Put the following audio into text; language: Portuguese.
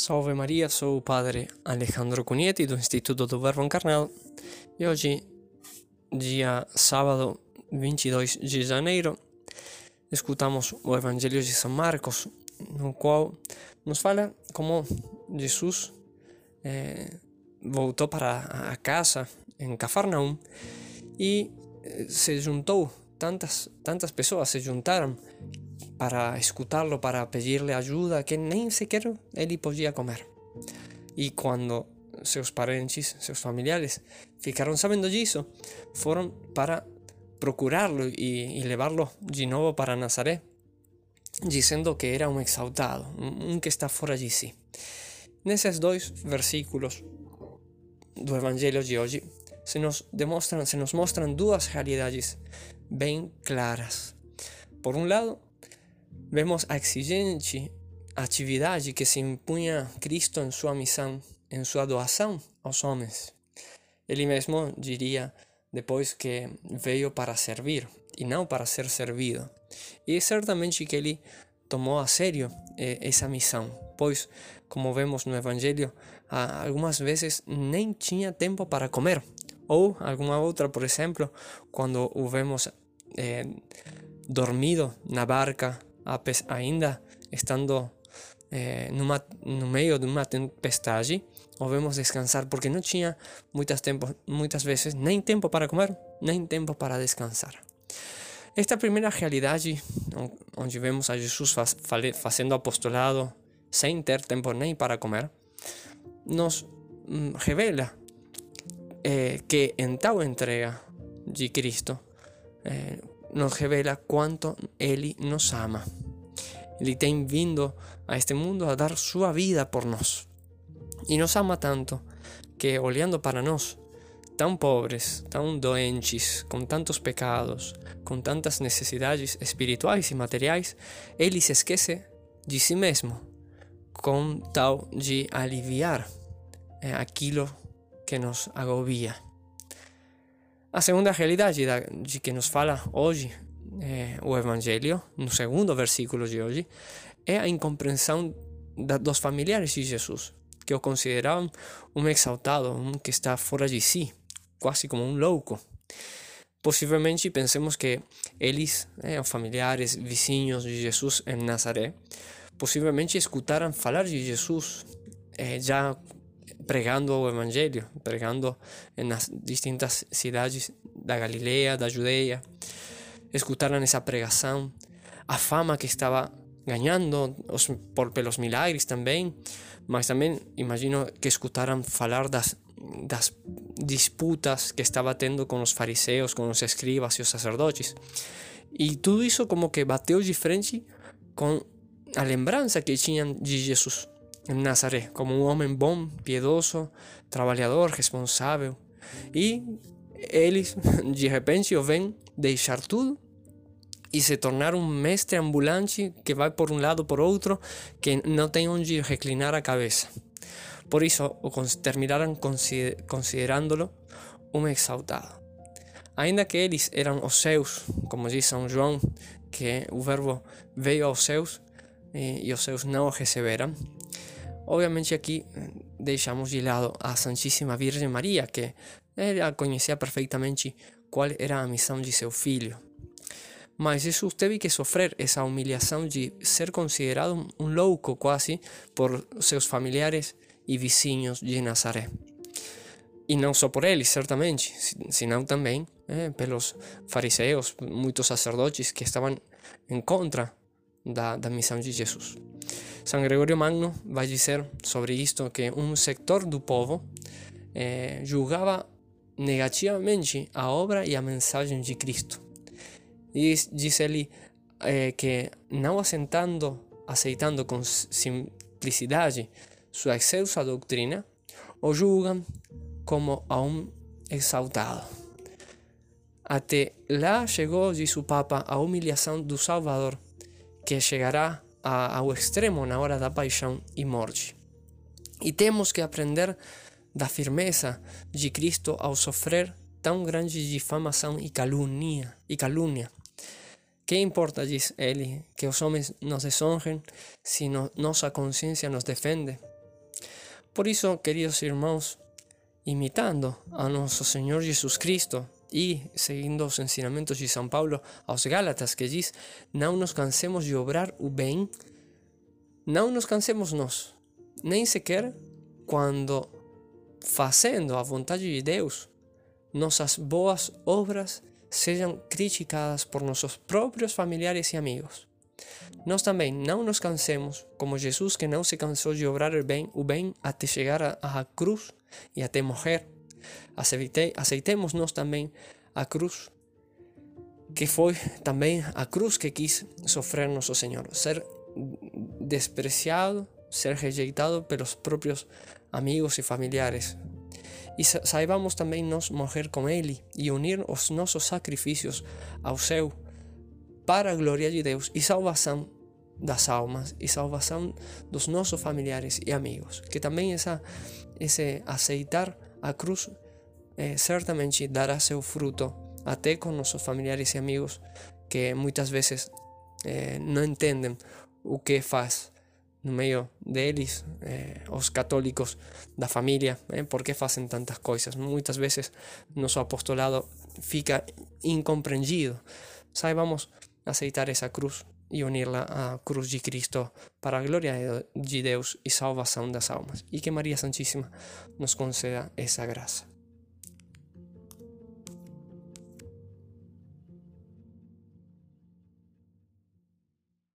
Salve Maria, sou o padre Alejandro Cugnetti do Instituto do Verbo Encarnado. E hoje, dia sábado 22 de janeiro, escutamos o Evangelho de São Marcos, no qual nos fala como Jesus eh, voltou para a casa em Cafarnaum e eh, se juntou, tantas, tantas pessoas se juntaram para escutarlo, para pedirle ayuda, que nem sequer ele podia comer. E quando seus parentes, seus familiares ficaram sabendo disso, foram para procurá-lo e, e levá-lo de novo para Nazaré, dizendo que era um exaltado, um que está fora de si. Nesses dois versículos do Evangelho de hoje, se nos demonstram, se nos mostram duas realidades bem claras. Por um lado, Vemos a exigente atividade que se impunha Cristo em sua missão, em sua doação aos homens. Ele mesmo diria depois que veio para servir e não para ser servido. E certamente que ele tomou a sério eh, essa missão, pois, como vemos no Evangelho, algumas vezes nem tinha tempo para comer. Ou alguma outra, por exemplo, quando vemos eh, dormido na barca ainda estando eh, numa, no meio de uma tempestade, o vemos descansar porque não tinha muitas, tempo, muitas vezes nem tempo para comer, nem tempo para descansar. Esta primeira realidade, onde vemos a Jesus faz, fazendo apostolado sem ter tempo nem para comer, nos mm, revela eh, que em tal entrega de Cristo eh, nos revela quanto Ele nos ama. Ele tem vindo a este mundo a dar sua vida por nós. E nos ama tanto que, olhando para nós, tão pobres, tão doentes, com tantos pecados, com tantas necessidades espirituais e materiais, ele se esquece de si mesmo, com tal de aliviar eh, aquilo que nos agobia. A segunda realidade de que nos fala hoje é, o Evangelho, no segundo versículo de hoje, é a incompreensão da, dos familiares de Jesus, que o consideravam um exaltado, um que está fora de si, quase como um louco. Possivelmente pensemos que eles, é, os familiares, vizinhos de Jesus em Nazaré, possivelmente escutaram falar de Jesus é, já pregando o Evangelho, pregando nas distintas cidades da Galileia, da Judeia. Escutaram essa pregação, a fama que estava ganhando os, por, pelos milagres também, mas também imagino que escutaram falar das, das disputas que estava tendo com os fariseus, com os escribas e os sacerdotes. E tudo isso como que bateu de frente com a lembrança que tinham de Jesus en Nazaré como un homem bom, piedoso, trabalhador, responsável. E eles de repente o vêm deixar tudo e se tornar um mestre ambulante que vai por um lado por outro, que não tem onde reclinar a cabeça. Por isso, o terminaram considerándolo um exaltado. Ainda que eles eram os seus, como diz São João, que o verbo veio aos seus e os seus não o receberam, Obviamente aqui eh, deixamos de lado a Santíssima Virgem Maria, que ela conhecia perfeitamente qual era a missão de seu filho. Mas Jesus teve que sofrer essa humilhação de ser considerado um louco quase por seus familiares e vizinhos de Nazaré. E não só por eles, certamente, senão também eh, pelos fariseus, muitos sacerdotes que estavam em contra da, da missão de Jesus. São Gregório Magno vai dizer sobre isto que um sector do povo eh, julgava negativamente a obra e a mensagem de Cristo. Diz ele eh, que não assentando, aceitando com simplicidade sua excelsa doutrina, o julgam como a um exaltado. Até lá chegou, diz o Papa, a humilhação do Salvador, que chegará a, ao extremo na hora da paixão e morte. E temos que aprender da firmeza de Cristo ao sofrer tão grande difamação e calúnia. E calúnia. Que importa, diz ele, que os homens nos desonrem se no, nossa consciência nos defende? Por isso, queridos irmãos, imitando a nosso Senhor Jesus Cristo e seguindo os ensinamentos de São Paulo aos Gálatas, que diz: Não nos cansemos de obrar o bem, não nos cansemos nós, nem sequer quando fazendo a vontade de Deus, nossas boas obras sejam criticadas por nossos próprios familiares e amigos. Nós também não nos cansemos, como Jesus que não se cansou de obrar o bem, o bem até chegar à cruz e até morrer. Aceitemos nós também a cruz, que foi também a cruz que quis sofrer nosso Senhor, ser despreciado, ser rejeitado pelos próprios amigos e familiares. E saibamos também nós morrer com Ele e unir os nossos sacrifícios ao seu para a glória de Deus e salvação das almas e salvação dos nossos familiares e amigos. Que também essa, esse aceitar a cruz eh, certamente dará seu fruto até com nossos familiares e amigos que muitas vezes eh, não entendem o que faz no meio deles, eh, os católicos da família, eh, por que fazem tantas coisas. Muitas vezes nosso apostolado fica incompreendido. Saibamos aceitar essa cruz e unirla à cruz de Cristo para a glória de Deus e salvação das almas. E que Maria Santíssima nos conceda essa graça.